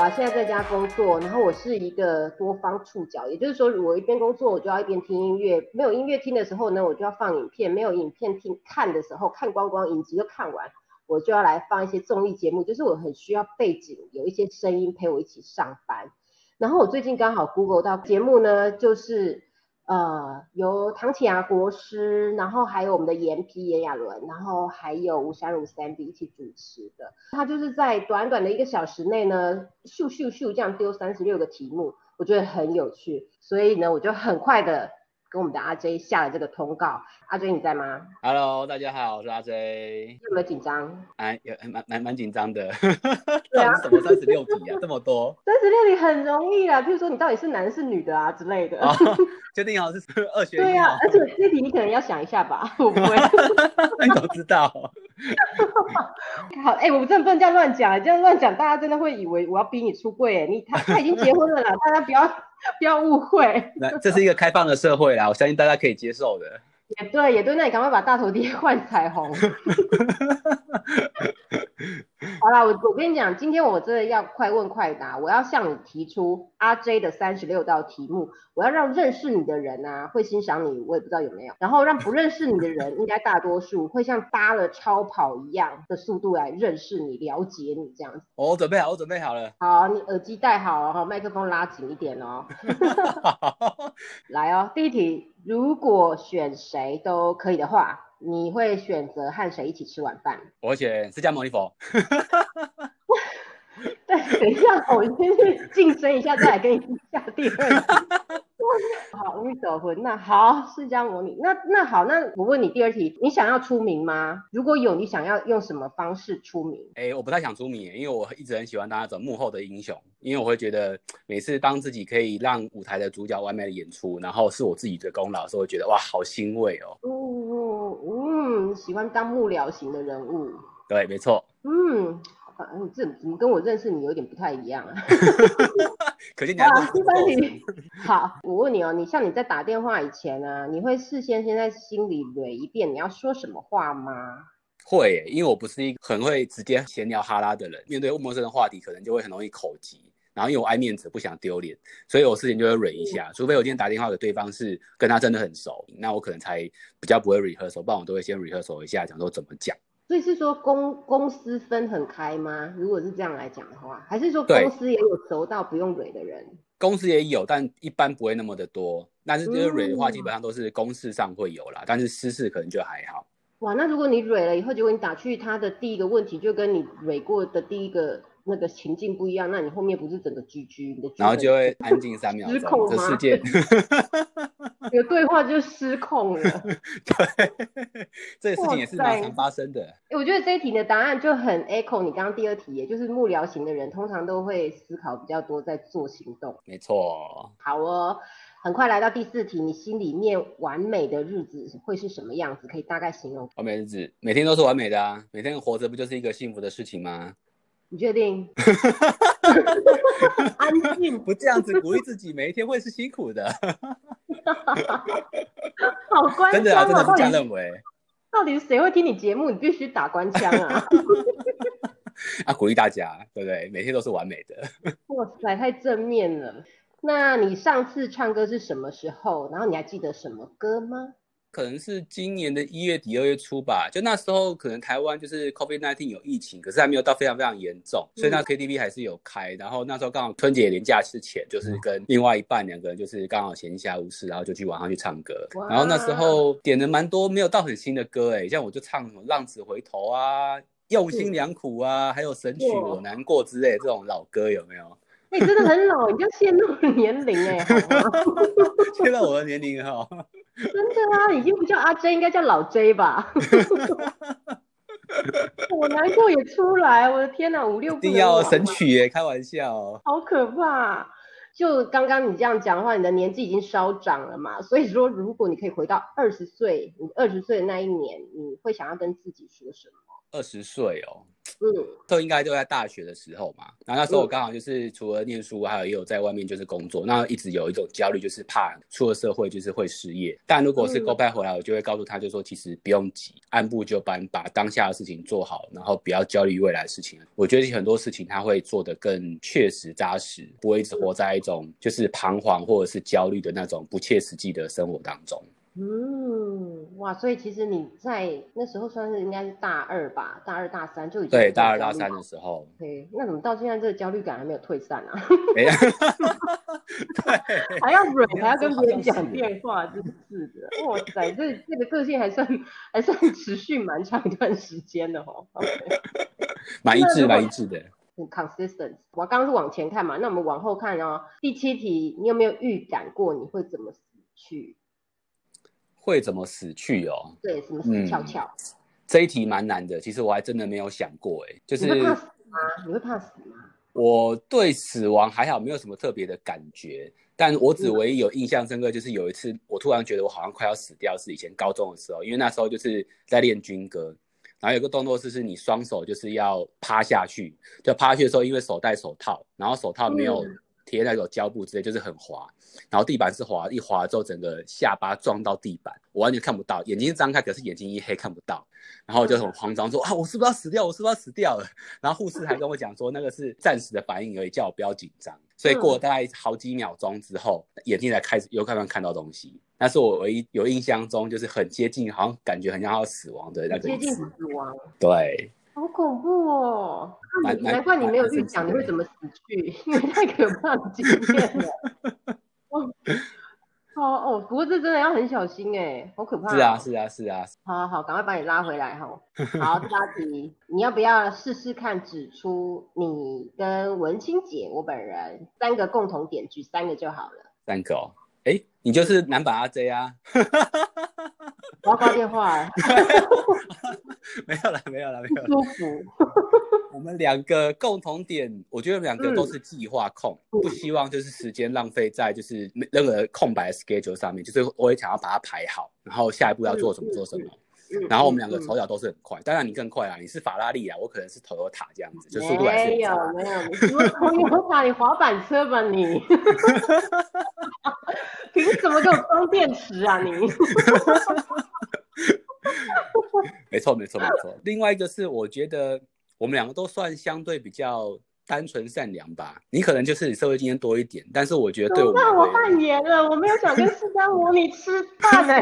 啊现在在家工作，然后我是一个多方触角，也就是说，我一边工作我就要一边听音乐，没有音乐听的时候呢，我就要放影片，没有影片听看的时候，看光光影集就看完，我就要来放一些综艺节目，就是我很需要背景有一些声音陪我一起上班。然后我最近刚好 Google 到节目呢，就是呃由唐启雅国师，然后还有我们的严皮严雅伦，然后还有吴山如三 B 一起主持的。他就是在短短的一个小时内呢，咻咻咻这样丢三十六个题目，我觉得很有趣，所以呢我就很快的跟我们的阿 J 下了这个通告。阿 J 你在吗？Hello，大家好，我是阿 J。有没有紧张？哎，有蛮蛮蛮紧张的。对啊到底是什么三十六题啊？这么多三十六题很容易啦，譬如说你到底是男是女的啊之类的。啊？确定好是二选一对呀、哦？而且这题你可能要想一下吧，我不会。你怎么知道？好，哎、我真的不能这样乱讲，这样乱讲，大家真的会以为我要逼你出柜。哎，你他他已经结婚了啦，大家不要不要误会。那这是一个开放的社会啦，我相信大家可以接受的。也对，也对，那你赶快把大头贴换彩虹。好啦，我我跟你讲，今天我真的要快问快答，我要向你提出阿 J 的三十六道题目，我要让认识你的人啊会欣赏你，我也不知道有没有，然后让不认识你的人，应该大多数会像搭了超跑一样的速度来认识你、了解你这样子。我准备好，我准备好了。好，你耳机戴好哦，麦克风拉紧一点哦。来哦，第一题，如果选谁都可以的话，你会选择和谁一起吃晚饭？我选释迦牟尼佛。对，等一下，我先去晋升一下，再来跟你下第二题。好，阿弥陀佛。那好，释迦牟尼。那那好，那我问你第二题，你想要出名吗？如果有，你想要用什么方式出名？哎、我不太想出名，因为我一直很喜欢当那种幕后的英雄，因为我会觉得每次当自己可以让舞台的主角完美的演出，然后是我自己的功劳的时候，会觉得哇，好欣慰哦。嗯嗯，喜欢当幕僚型的人物。对，没错。嗯，好吧，你这怎么跟我认识你有点不太一样啊？可见你还啊，不第三题。好，我问你哦，你像你在打电话以前啊、你会事先先在心里捋一遍你要说什么话吗？会，因为我不是一个很会直接闲聊哈拉的人，面对陌生的话题，可能就会很容易口急。然后因为我爱面子，不想丢脸，所以我事情就会忍一下，除非我今天打电话给对方是跟他真的很熟，那我可能才比较不会 rehearsal，不然我都会先 rehearsal 一下，讲说怎么讲。所以是说公公司分很开吗？如果是这样来讲的话，还是说公司也有熟到不用蕊的人？公司也有，但一般不会那么的多。但是就是 re 的话，嗯基本上都是公事上会有啦，但是私事可能就还好。哇，那如果你蕊了以后，结果你打去他的第一个问题就跟你蕊过的第一个那个情境不一样，那你后面不是整个 GG，你的然后就会 安静三秒这世界，你的对话就失控了。对，这个事情也是常发生的。欸我觉得这一题的答案就很 echo 你刚刚第二题，也就是幕僚型的人通常都会思考比较多，在做行动。没错，好哦，很快来到第四题，你心里面完美的日子会是什么样子？可以大概形容？完美日子每天都是完美的啊，每天活着不就是一个幸福的事情吗？你确定？安静，不这样子鼓励自己，每一天会是辛苦的，好官真的啊！真的是这样认为到底谁会听你节目？你必须打官腔啊！啊，鼓励大家，对不对？每天都是完美的。哇塞，太正面了。那你上次唱歌是什么时候？然后你还记得什么歌吗？可能是今年的一月底二月初吧，就那时候可能台湾就是 COVID 1 9有疫情，可是还没有到非常非常严重，所以那 KTV 还是有开。然后那时候刚好春节连假之前，就是跟另外一半两个人就是刚好闲暇无事，然后就去晚上去唱歌。然后那时候点了蛮多没有到很新的歌哎，像我就唱什么《浪子回头》啊、《用心良苦》啊，还有《神曲我难过》之类的这种老歌有没有？哎、你真的很老，你就陷入了年龄哎，好吗？现在我的年龄哈，真的啊，已经不叫阿 J，应该叫老 J 吧？我难过也出来，我的天哪，五六不一定要神曲耶，开玩笑哦。好可怕！就刚刚你这样讲的话，你的年纪已经稍长了嘛，所以说如果你可以回到二十岁，你二十岁的那一年，你会想要跟自己说什么？二十岁哦，嗯，都应该都在大学的时候嘛。然后那时候我刚好就是除了念书，还有也有在外面就是工作，那一直有一种焦虑，就是怕出了社会就是会失业。但如果是 Go back 回来，我就会告诉他，就说其实不用急，按部就班，把当下的事情做好，然后不要焦虑未来的事情。我觉得很多事情他会做得更确实扎实，不会一直活在一种就是彷徨或者是焦虑的那种不切实际的生活当中。嗯，哇，所以其实你在那时候算是应该是大二吧，大二大三就已经对大二大三的时候，对，那怎么到现在这个焦虑感还没有退散啊？没有，对，还要忍，还要跟别人讲电话，真是的，哇塞，这这个个性还算还算持续蛮长一段时间的哦。蛮一致，蛮一致的。很 consistent。我刚刚是往前看嘛，那我们往后看哦。第七题，你有没有预感过你会怎么死去？会怎么死去哦？对，什么死翘翘？这一题蛮难的，其实我还真的没有想过，哎，就是你会怕死吗？你会怕死吗？我对死亡还好，没有什么特别的感觉。但我只唯一有印象深刻，就是有一次我突然觉得我好像快要死掉，是以前高中的时候，因为那时候就是在练军歌，然后有个动作是是你双手就是要趴下去，就趴下去的时候，因为手戴手套，然后手套没有。贴那种胶布之类，就是很滑，然后地板是滑，一滑之后整个下巴撞到地板，我完全看不到，眼睛张开，可是眼睛一黑看不到，然后就很慌张说啊，我是不是要死掉？我是不是要死掉了？然后护士还跟我讲说，那个是暂时的反应而已，叫我不要紧张。所以过了大概好几秒钟之后，眼睛才开始又慢慢看到东西。那是我唯一有印象中，就是很接近，好像感觉很像要死亡的那个接近死亡，对。好恐怖哦！难怪你没有预讲你会怎么死去，因为太可怕的经验了。哦哦，不过这真的要很小心哎，好可怕。是啊是啊是啊。好好，赶快把你拉回来哈。好，第八题，你要不要试试看指出你跟文清姐我本人三个共同点，举三个就好了。三个哦，哎，你就是男版阿 J 啊。我要挂电话。没有了，没有了，没有。舒服。我们两个共同点，我觉得两个都是计划控，不希望就是时间浪费在就是任何空白 schedule 上面，就是我也想要把它排好，然后下一步要做什么做什么。然后我们两个手脚都是很快，当然你更快啊，你是法拉利啊，我可能是头油塔这样子，就速度还是没有没有，你头油塔，你滑板车吧你？凭什么给我装电池啊你？没错，没错，没错。另外一个是，我觉得我们两个都算相对比较单纯善良吧。你可能就是你社会经验多一点，但是我觉得对我，那我扮演了，我没有想跟释迦牟尼吃饭呢。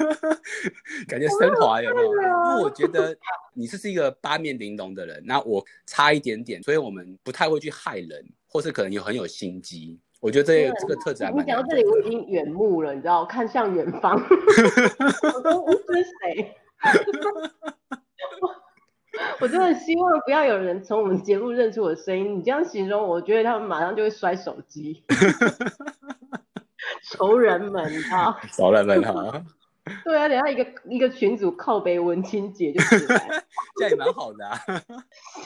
感觉升华有没有？因为我觉得你是是一个八面玲珑的人，那我差一点点，所以我们不太会去害人，或是可能有很有心机。我觉得这这个特质还蛮。你讲到这里，我已经远目了，你知道，看向远方。我都不是谁。我真的希望不要有人从我们节目认出我的声音。你这样形容，我觉得他们马上就会摔手机。仇人们 啊！仇人们他！对啊，等下一个一个群主靠背文清姐就出来，这样也蛮好的啊。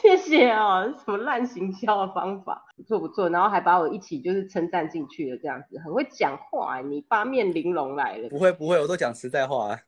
谢谢啊，什么烂行销的方法，不错不错。然后还把我一起就是称赞进去了，这样子很会讲话。你八面玲珑来了，不会不会，我都讲实在话。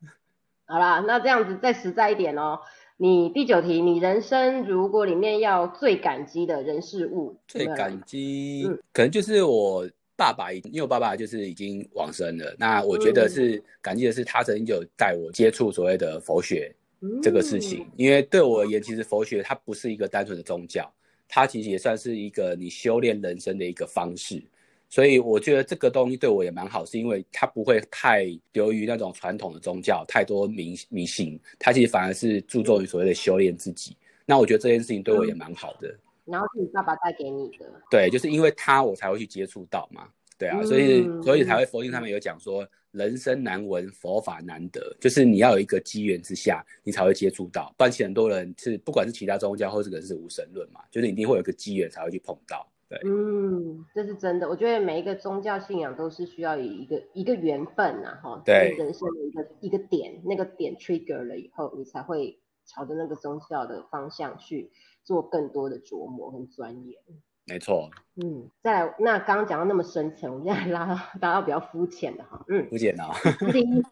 好啦，那这样子再实在一点哦。你第九题，你人生如果里面要最感激的人事物，最感激，可能就是我爸爸，因为我爸爸就是已经往生了。那我觉得是感激的是他曾经就带我接触所谓的佛学这个事情，因为对我而言，其实佛学它不是一个单纯的宗教，它其实也算是一个你修炼人生的一个方式。所以我觉得这个东西对我也蛮好，是因为它不会太流于那种传统的宗教，太多迷迷信，它其实反而是注重于所谓的修炼自己。那我觉得这件事情对我也蛮好的。然后是你爸爸带给你的。对，就是因为他我才会去接触到嘛。对啊，所以所以才会佛经上面有讲说，人生难闻，佛法难得，就是你要有一个机缘之下，你才会接触到。不然其实很多人是不管是其他宗教或者是无神论嘛，就是一定会有一个机缘才会去碰到。对，嗯，这是真的。我觉得每一个宗教信仰都是需要以一个一个缘分呐，哈，对，人生的一个一个点，那个点 trigger 了以后，你才会朝着那个宗教的方向去做更多的琢磨跟钻研。没错，嗯，再来，那刚刚讲到那么深层，我们现在拉到拉到比较肤浅的哈，嗯，肤浅啊。第一，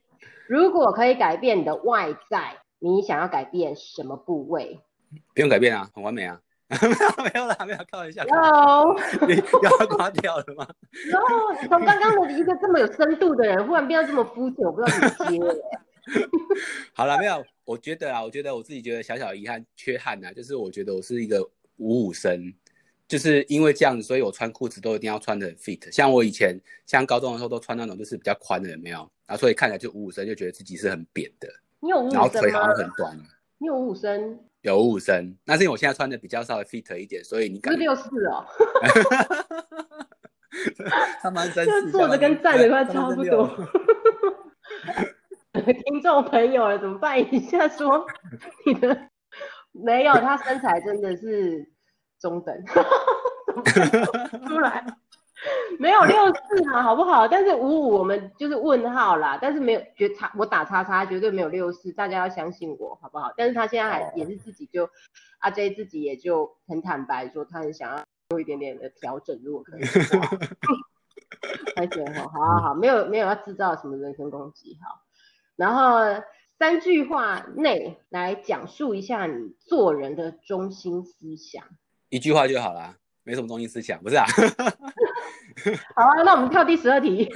如果可以改变你的外在。你想要改变什么部位？不用改变啊，很完美啊。没有啦，没有开玩笑。有，要刮掉了吗？有，你从刚刚的一个这么有深度的人，忽然变到这么肤浅，我不知道怎么接。好了，没有，我觉得啊，我觉得我自己觉得小小遗憾、缺憾呐，就是我觉得我是一个五五身，就是因为这样子，所以我穿裤子都一定要穿的很 fit。像我以前像高中的时候都穿那种就是比较宽的，有没有？然后所以看起来就五五身，就觉得自己是很扁的。你有五五身然后腿好像很短。你有五五身？有五五身，那是因为我现在穿的比较稍微 fit 一点，所以你是六四哦。他蛮真实，坐着跟站着快差不多。听众朋友了，怎么办一下？说你的没有，他身材真的是中等，出来 没有六四啊，好不好？但是五五我们就是问号啦，但是没有绝叉，我打叉叉绝对没有六四，大家要相信我，好不好？但是他现在还也是自己就阿 J 自己也就很坦白说，他很想要做一点点的调整，如果可以。开心哈，好好好，没有没有要制造什么人身攻击，哈。然后三句话内来讲述一下你做人的中心思想，一句话就好啦，没什么中心思想，不是啊？好啊，那我们跳第十二题。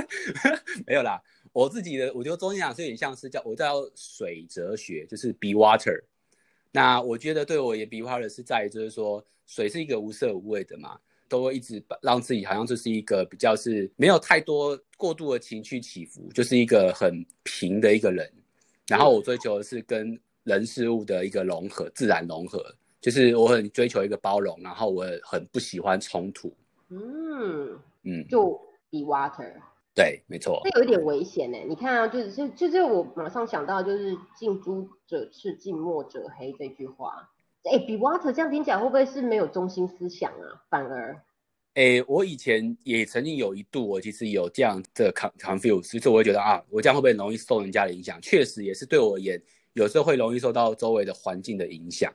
没有啦，我自己的我觉得中心思想是有点像是叫我叫水哲学，就是 be water。那我觉得对我也 be water 是在于就是说水是一个无色无味的嘛。都会一直让自己好像就是一个比较是没有太多过度的情绪起伏，就是一个很平的一个人。然后我追求的是跟人事物的一个融合，自然融合，就是我很追求一个包容，然后我很不喜欢冲突。嗯嗯，就 be water。对，没错。这有一点危险呢。你看啊，就是就就是我马上想到就是近朱者赤，近墨者黑这句话。哎，be water 这样听起来会不会是没有中心思想啊？反而，哎，我以前也曾经有一度，我其实有这样的 confuse，就是我会觉得啊，我这样会不会容易受人家的影响？确实也是对我而言，有时候会容易受到周围的环境的影响。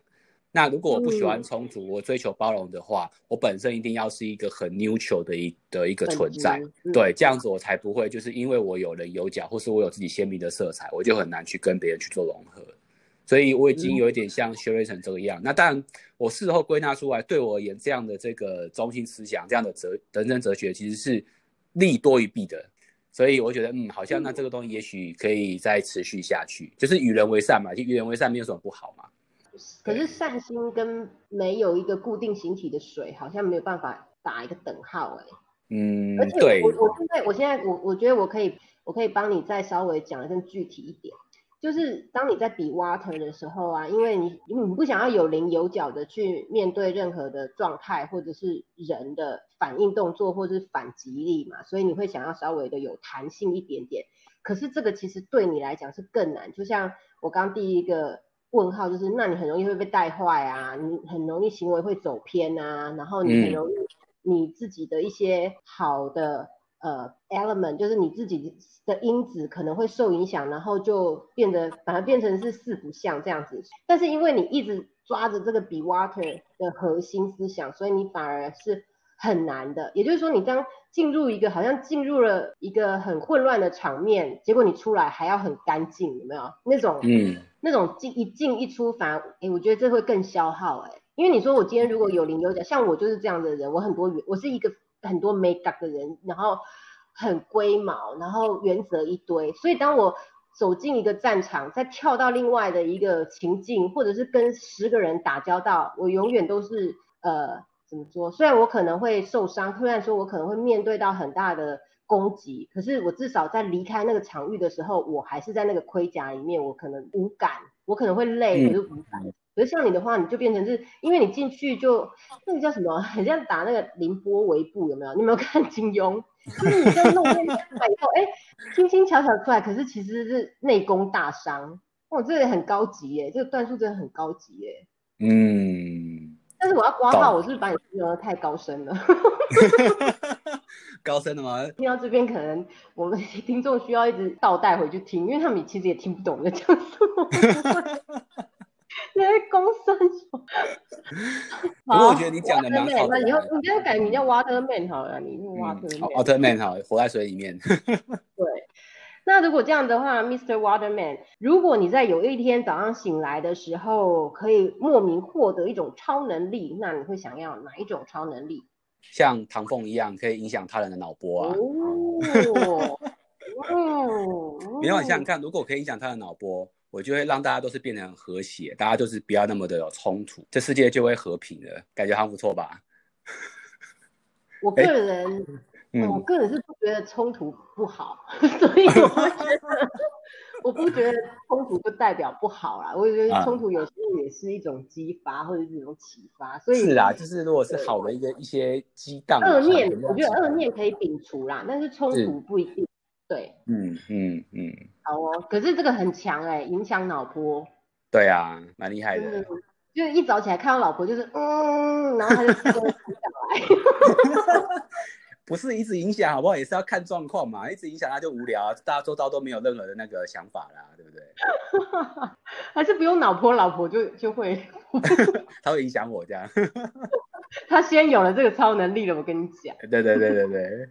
那如果我不喜欢冲突，我追求包容的话，我本身一定要是一个很 neutral 的一的一个存在，对，这样子我才不会就是因为我有棱有角，或是我有自己鲜明的色彩，我就很难去跟别人去做融合。所以我已经有一点像薛瑞成这个样。那当然，我事后归纳出来，对我而言，这样的这个中心思想，这样的哲人生哲学，其实是利多于弊的。所以我觉得，嗯，好像那这个东西也许可以再持续下去，就是与人为善嘛，就与人为善没有什么不好嘛。可是善心跟没有一个固定形体的水，好像没有办法打一个等号哎。嗯，而且我我现在我现在我我觉得我可以我可以帮你再稍微讲的更具体一点。就是当你在比 water 的时候啊，因为你你不想要有棱有角的去面对任何的状态，或者是人的反应动作，或者是反击力嘛，所以你会想要稍微的有弹性一点点。可是这个其实对你来讲是更难。就像我刚第一个问号，就是那你很容易会被带坏啊，你很容易行为会走偏啊，然后你很容易你自己的一些好的。呃，element 就是你自己的因子可能会受影响，然后就变得反而变成是四不像这样子。但是因为你一直抓着这个 be water 的核心思想，所以你反而是很难的。也就是说，你当进入一个好像进入了一个很混乱的场面，结果你出来还要很干净，有没有那种？嗯，那种进一进一出，反而哎，我觉得这会更消耗哎。因为你说我今天如果有零有角，像我就是这样的人，我很多我是一个。很多没感的人，然后很龟毛，然后原则一堆。所以当我走进一个战场，再跳到另外的一个情境，或者是跟十个人打交道，我永远都是呃怎么说？虽然我可能会受伤，虽然说我可能会面对到很大的攻击，可是我至少在离开那个场域的时候，我还是在那个盔甲里面，我可能无感，我可能会累，可是无感。可是像你的话，你就变成是，因为你进去就那个叫什么，很像打那个凌波微步，有没有？你有没有看金庸？就是你这样弄那个以后，哎，轻轻巧巧出来，可是其实是内功大伤。哇，这个很高级耶，这个段数真的很高级耶。嗯。但是我要刮号，我是不是把你形容的太高深了？高深的吗？听到这边，可能我们听众需要一直倒带回去听，因为他们其实也听不懂在讲什么。你在公孙说，不过我觉得你讲的蛮好的。那以后你就改名叫 Waterman 好了，你 Waterman。Waterman 好，活在水里面。对，那如果这样的话，Mr. Waterman，如果你在有一天早上醒来的时候，可以莫名获得一种超能力，那你会想要哪一种超能力？像唐凤一样，可以影响他人的脑波啊。哦，哦，你要想想看，如果可以影响他的脑波，我就会让大家都是变得很和谐，大家就是不要那么的有冲突，这世界就会和平了，感觉还不错吧？我个人，嗯我个人是不觉得冲突不好，所以我会觉得，我不觉得冲突就代表不好啦。我觉得啊冲突有时候也是一种激发或者是一种启发，所以是啊，就是如果是好的一个一些激荡的恶念我觉得恶念可以摒除啦，但是冲突不一定。对，嗯嗯嗯，好哦，可是这个很强哎、影响脑波，对啊，蛮厉害的的。就是一早起来看到老婆就是嗯，然后他就自动停下来。不是一直影响好不好？也是要看状况嘛，一直影响他就无聊啊，大家周遭都没有任何的那个想法啦，对不对？还是不用老婆，老婆就就会，他会影响我这样。他先有了这个超能力了，我跟你讲。对对对对对，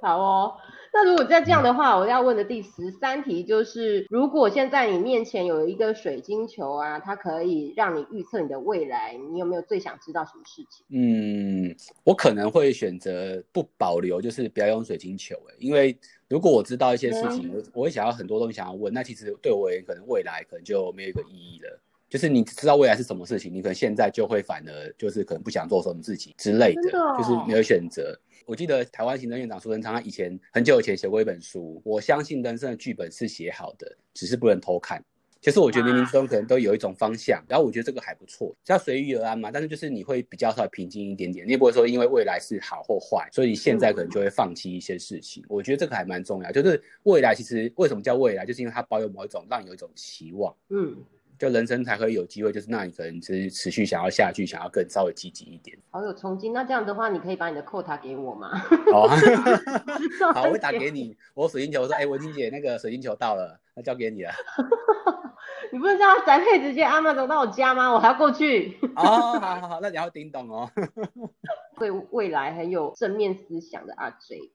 好哦，那如果再这样的话，我要问的第十三题就是，如果现在你面前有一个水晶球啊，它可以让你预测你的未来，你有没有最想知道什么事情？嗯，我可能会选择不保留，就是不要用水晶球、欸，因为如果我知道一些事情，我我会想要很多东西想要问，那其实对我而言，可能未来可能就没有一个意义了。就是你知道未来是什么事情，你可能现在就会反而就是可能不想做什么事情之类的，的哦就是没有选择。我记得台湾行政院长苏贞昌他以前很久以前写过一本书，我相信人生的剧本是写好的，只是不能偷看。其实我觉得冥冥之中可能都有一种方向，然后我觉得这个还不错，要随遇而安嘛。但是就是你会比较稍微平静一点点，你也不会说因为未来是好或坏，所以你现在可能就会放弃一些事情。我觉得这个还蛮重要，就是未来其实为什么叫未来，就是因为它保有某一种让你有一种期望。嗯，就人生才会有机会，就是那你可能是持续想要下去，想要更稍微积极一点。好有冲劲。那这样的话，你可以把你的扣塔给我吗？哦，好，我会打给你。我水晶球说，哎、文婷姐，那个水晶球到了，那交给你了。你不是叫他宅配直接安排走到我家吗？我还要过去。哦，好好好，那你要叮咚哦。对未来很有正面思想的阿 J。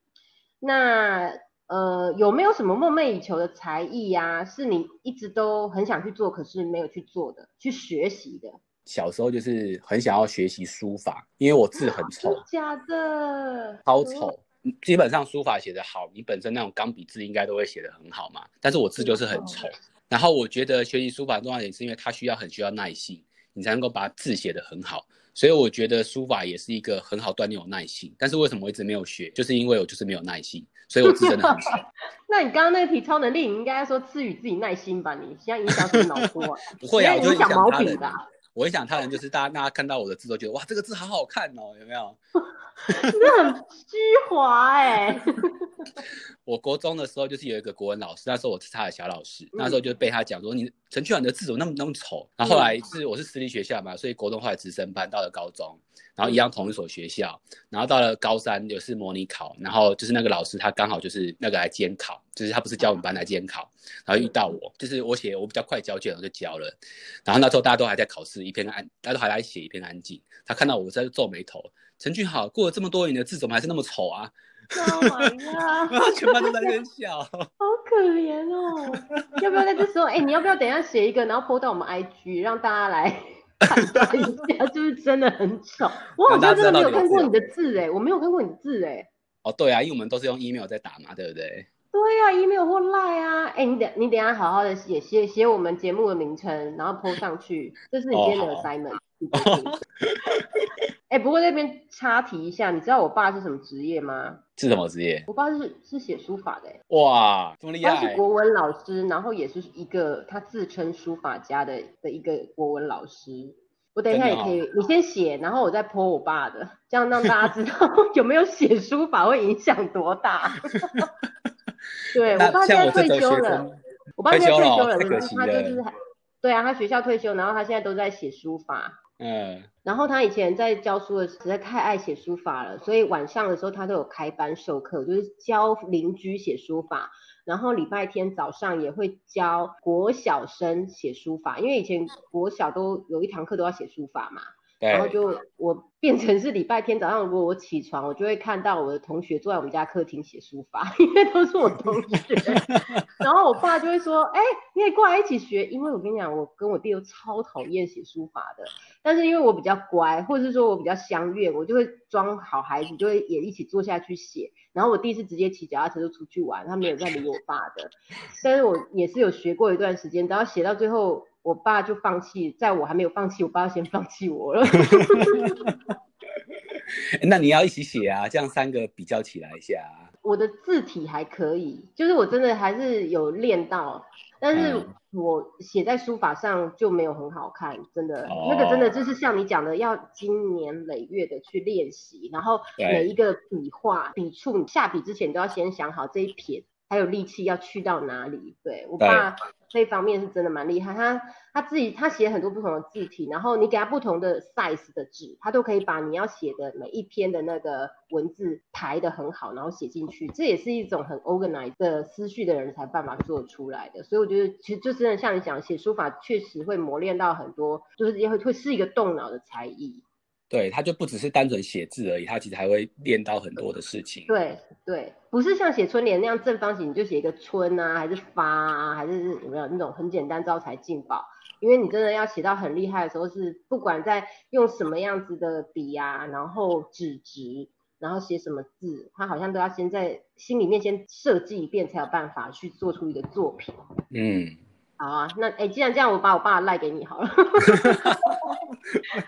那呃，有没有什么梦寐以求的才艺呀、是你一直都很想去做，可是没有去做的，去学习的？小时候就是很想要学习书法，因为我字很丑真，假的？超丑。基本上书法写得好，你本身那种钢笔字应该都会写得很好嘛。但是我字就是很丑。然后我觉得学习书法重要点是因为它需要很需要耐心，你才能够把字写得很好。所以我觉得书法也是一个很好锻炼我耐性。但是为什么我一直没有学？就是因为我就是没有耐性，所以我自身的很丑。那你刚刚那个题超能力，你应该说赐予自己耐心吧？你现在影响什么脑波啊？不会啊，我就影影响毛笔吧？我一想他人就是大家大家看到我的字都觉得哇，这个字好好看哦，有没有？你这很虚华哎、我国中的时候就是有一个国文老师，那时候我是他的小老师，嗯那时候就被他讲说你陈俊远的字怎么那么那么丑。然后后来是我是私立学校嘛，所以国中后来直升班到了高中，然后一样同一所学校，然后到了高三也是模拟考，然后就是那个老师他刚好就是那个来监考，就是他不是教我们班来监考，然后遇到我，就是我写我比较快交卷，我就交了，然后那时候大家都还在考试，一片安，大家都还在写一片安静，他看到我在皱眉头，陈俊豪过了这么多年的字怎么还是那么丑啊？Oh my god！然后全班都在那边笑。好可怜哦！要不要在这时候，哎、你要不要等一下写一个，然后 po 到我们 IG，让大家来 判断一下，是不是真的很丑？我好像真的没有看过你的字，哎，我没有看过你的字，哎。哦，对啊，因为我们都是用 email 在打嘛，对不对？对呀、e m a i l 或 Line 啊，哎、你等你等下好好的写写写我们节目的名称，然后 po 上去，这是你今天的 assignment。哎、不过那边插题一下，你知道我爸是什么职业吗？是什么职业？我爸是是写书法的、哎。哇，这么厉害他是害！国文老师，然后也是一个他自称书法家的的一个国文老师。我等一下也可以，真你先写，然后我再 po 我爸的，这样让大家知道 有没有写书法会影响多大。对我爸现在退休了，我爸现在退休了他就是对啊，他学校退休，然后他现在都在写书法。嗯，然后他以前在教书的时候实在太爱写书法了，所以晚上的时候他都有开班授课，就是教邻居写书法。然后礼拜天早上也会教国小生写书法，因为以前国小都有一堂课都要写书法嘛。然后就我变成是礼拜天早上，如果我起床，我就会看到我的同学坐在我们家客厅写书法，因为都是我同学。然后我爸就会说：“哎，你也过来一起学。”因为我跟你讲，我跟我弟都超讨厌写书法的，但是因为我比较乖，或者是说我比较相悦，我就会装好孩子，就会也一起坐下去写。然后我弟是直接骑脚踏车就出去玩，他没有再理我爸的。但是我也是有学过一段时间，然后写到最后。我爸就放弃，在我还没有放弃，我爸先放弃我了。那你要一起写啊，这样三个比较起来一下。我的字体还可以，就是我真的还是有练到，但是我写在书法上就没有很好看，真的，那个真的就是像你讲的，要经年累月的去练习，然后每一个笔画、笔触，你下笔之前都要先想好这一撇。还有力气要去到哪里？对我爸这方面是真的蛮厉害，他他自己他写很多不同的字体，然后你给他不同的 size 的纸，他都可以把你要写的每一篇的那个文字排的很好，然后写进去。这也是一种很 organized 的思绪的人才办法做出来的。所以我觉得其实就真的像你讲，写书法确实会磨练到很多，就是也会会是一个动脑的才艺。对，他就不只是单纯写字而已，他其实还会练到很多的事情。对对，不是像写春联那样正方形，你就写一个春啊，还是发啊，还是有没有那种很简单招财进宝？因为你真的要写到很厉害的时候，是不管在用什么样子的笔啊，然后纸质，然后写什么字，他好像都要先在心里面先设计一遍，才有办法去做出一个作品。嗯。好啊，那哎，既然这样，我把我爸赖给你好了。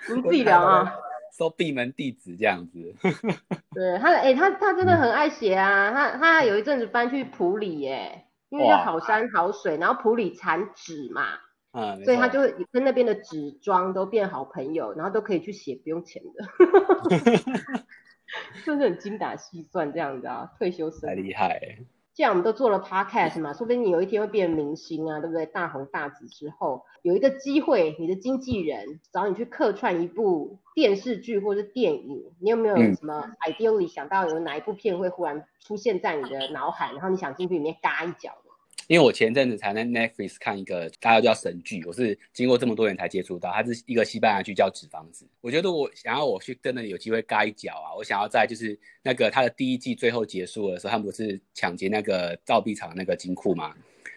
你自己聊啊。收闭门弟子这样子。对他，哎，他他真的很爱写啊。他他有一阵子搬去普里，耶，因为要好山好水，然后普里产纸嘛，嗯，所以他就跟那边的纸庄都变好朋友，然后都可以去写不用钱的。是不是很精打细算这样子啊？退休生。太厉害。既然我们都做了 podcast 嘛，说不定你有一天会变明星啊，对不对？大红大紫之后，有一个机会，你的经纪人找你去客串一部电视剧或者电影，你有没有什么 idea 里想到有哪一部片会忽然出现在你的脑海，然后你想进去里面嘎一脚？因为我前阵子才在 Netflix 看一个大家叫神剧，我是经过这么多年才接触到，它是一个西班牙剧叫《纸房子》。我觉得我想要我去真的有机会嘎一脚啊！我想要在就是那个它的第一季最后结束的时候，他们不是抢劫那个造币厂那个金库吗？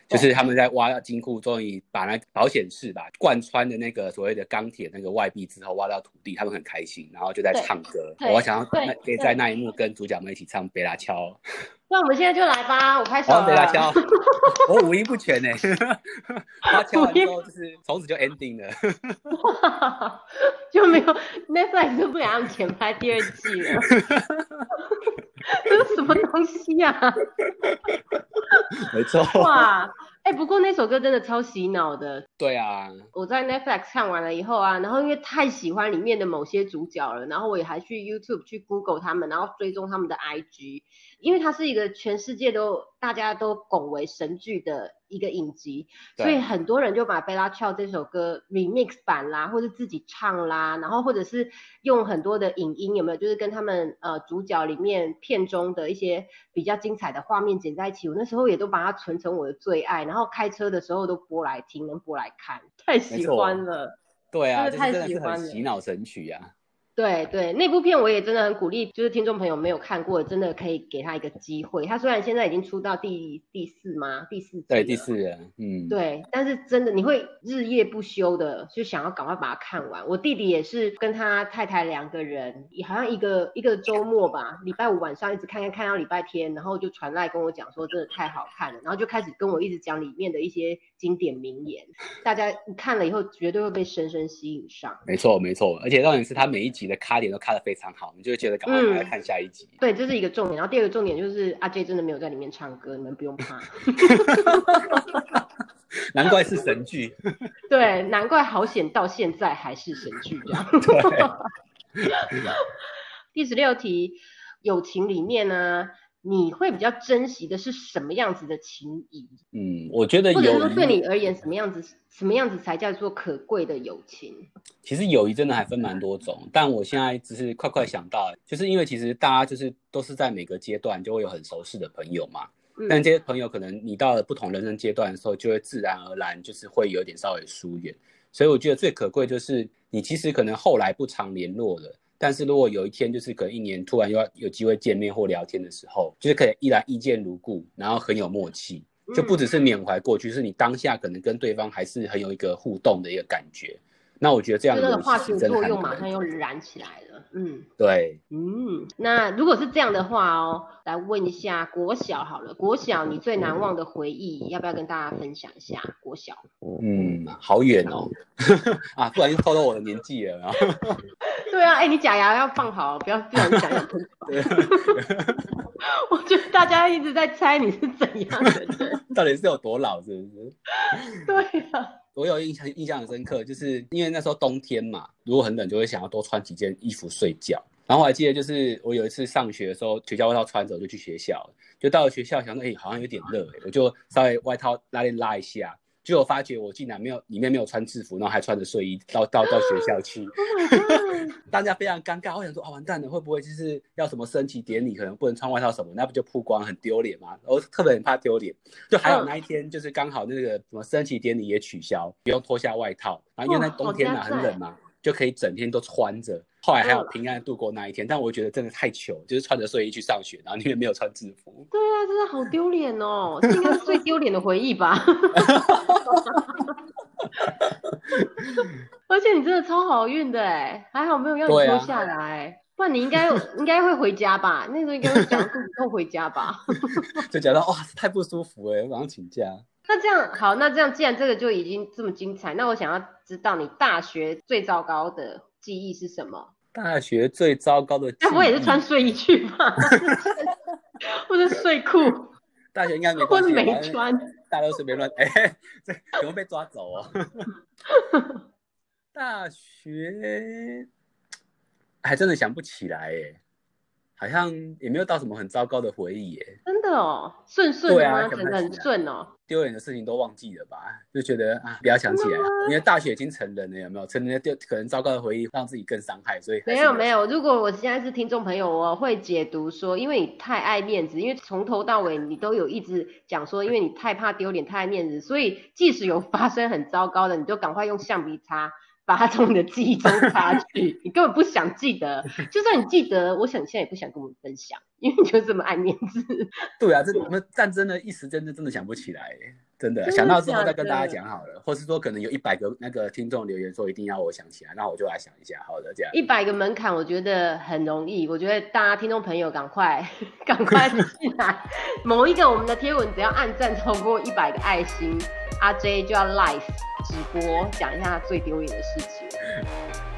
就是他们在挖金库，终于把那保险室吧贯穿的那个所谓的钢铁那个外壁之后挖到土地，他们很开心，然后就在唱歌。我想要可以在那一幕跟主角们一起唱《贝拉乔》。那我们现在就来吧，我开始。我谁来敲。我五音不全呢，他敲完之后就是从此就 ending 了，就没有 Netflix 就不想让钱拍第二季了，这是什么东西呀？没错。哇，哎，不过那首歌真的超洗脑的。对啊。我在 Netflix 看完了以后啊，然后因为太喜欢里面的某些主角了，然后我也还去 YouTube 去 Google 他们，然后追踪他们的 IG。因为它是一个全世界都大家都拱为神剧的一个影集，所以很多人就把《贝拉乔》这首歌 remix 版啦，或者自己唱啦，然后或者是用很多的影音，有没有？就是跟他们呃主角里面片中的一些比较精彩的画面剪在一起。我那时候也都把它存成我的最爱，然后开车的时候都播来听，能播来看，太喜欢了。对啊，太喜欢了，洗脑神曲啊。对对，那部片我也真的很鼓励，就是听众朋友没有看过，真的可以给他一个机会。他虽然现在已经出到第第四吗？第四对第四人，嗯，对，但是真的你会日夜不休的就想要赶快把它看完。我弟弟也是跟他太太两个人，好像一个一个周末吧，礼拜五晚上一直看看看到礼拜天，然后就传来跟我讲说真的太好看了，然后就开始跟我一直讲里面的一些经典名言，大家看了以后绝对会被深深吸引上。没错没错，而且重点是他每一集。的卡点都卡的非常好，你就会觉得赶快来看下一集。对，这是一个重点。然后第二个重点就是阿 J 真的没有在里面唱歌，你们不用怕。难怪是神剧。对，难怪好险到现在还是神剧这样。第十六题，友情里面呢？你会比较珍惜的是什么样子的情谊？嗯，我觉得，或者说对你而言，什么样子什么样子才叫做可贵的友情？其实友谊真的还分蛮多种，但我现在只是快快想到，就是因为其实大家就是都是在每个阶段就会有很熟识的朋友嘛，但这些朋友可能你到了不同人生阶段的时候，就会自然而然就是会有点稍微疏远，所以我觉得最可贵就是你其实可能后来不常联络了，但是如果有一天就是可能一年突然又要有机会见面或聊天的时候，就是可以依然意见如故，然后很有默契，就不只是缅怀过去，是你当下可能跟对方还是很有一个互动的一个感觉。那我觉得这样就那个化学学作用马上又燃起来了。嗯，对，嗯，那如果是这样的话哦，来问一下国小好了，国小你最难忘的回忆，要不要跟大家分享一下？国小，嗯，好远哦，啊，不然又透露我的年纪了。对啊，哎，你假牙要放好，不要不然假牙喷出来。我觉得大家一直在猜你是怎样的人，到底是有多老，是不是？对啊。我有印象，印象很深刻，就是因为那时候冬天嘛，如果很冷，就会想要多穿几件衣服睡觉。然后我还记得，就是我有一次上学的时候，学校外套穿着就去学校，就到了学校，想说，哎，好像有点热，哎，我就稍微外套拉链拉一下。就我发觉我竟然没有里面没有穿制服，然后还穿着睡衣到到到学校去 大家非常尴尬。我想说啊，完蛋了，会不会就是要什么升旗典礼，可能不能穿外套什么，那不就曝光很丢脸吗？我特别很怕丢脸。就还有那一天，就是刚好那个什么升旗典礼也取消，不用脱下外套，然后因为那冬天嘛很冷嘛，就可以整天都穿着。后来还有平安度过那一天，但我觉得真的太糗，就是穿着睡衣去上学，然后里面没有穿制服。对啊，真的好丢脸哦，这应该是最丢脸的回忆吧。而且你真的超好运的哎，还好没有让你脱下来，不然你应该应该会回家吧？那时候应该会讲肚子痛回家吧？就讲到哇，太不舒服哎，马上请假。那这样好，那这样既然这个就已经这么精彩，那我想要知道你大学最糟糕的。记忆是什么？大学最糟糕的，那不也是穿睡衣去吗？或者睡裤？大学应该没关系，没穿，大家都随便乱。哎，这可能被抓走哦。大学还真的想不起来哎。好像也没有到什么很糟糕的回忆耶，真的哦，顺顺的吗？真的很顺哦。丢脸的事情都忘记了吧？就觉得啊，不要想起来，因为大学已经成人了，有没有？成人就可能糟糕的回忆让自己更伤害，所以没有没有。如果我现在是听众朋友，我会解读说，因为你太爱面子，因为从头到尾你都有一直讲说，因为你太怕丢脸，太爱面子，所以即使有发生很糟糕的，你就赶快用橡皮擦。把它从你的记忆中擦去，你根本不想记得。就算你记得，我想你现在也不想跟我们分享，因为你就这么爱面子。对啊，这我们战争的一时真的真的想不起来，真的想到之后再跟大家讲好了，或是说可能有一百个那个听众留言说一定要我想起来，那我就来想一下，好的这样。一百个门槛我觉得很容易，我觉得大家听众朋友赶快 赶快进来，某一个我们的贴文只要按赞超过一百个爱心，阿 J 就要 live。直播讲一下最丢脸的事情。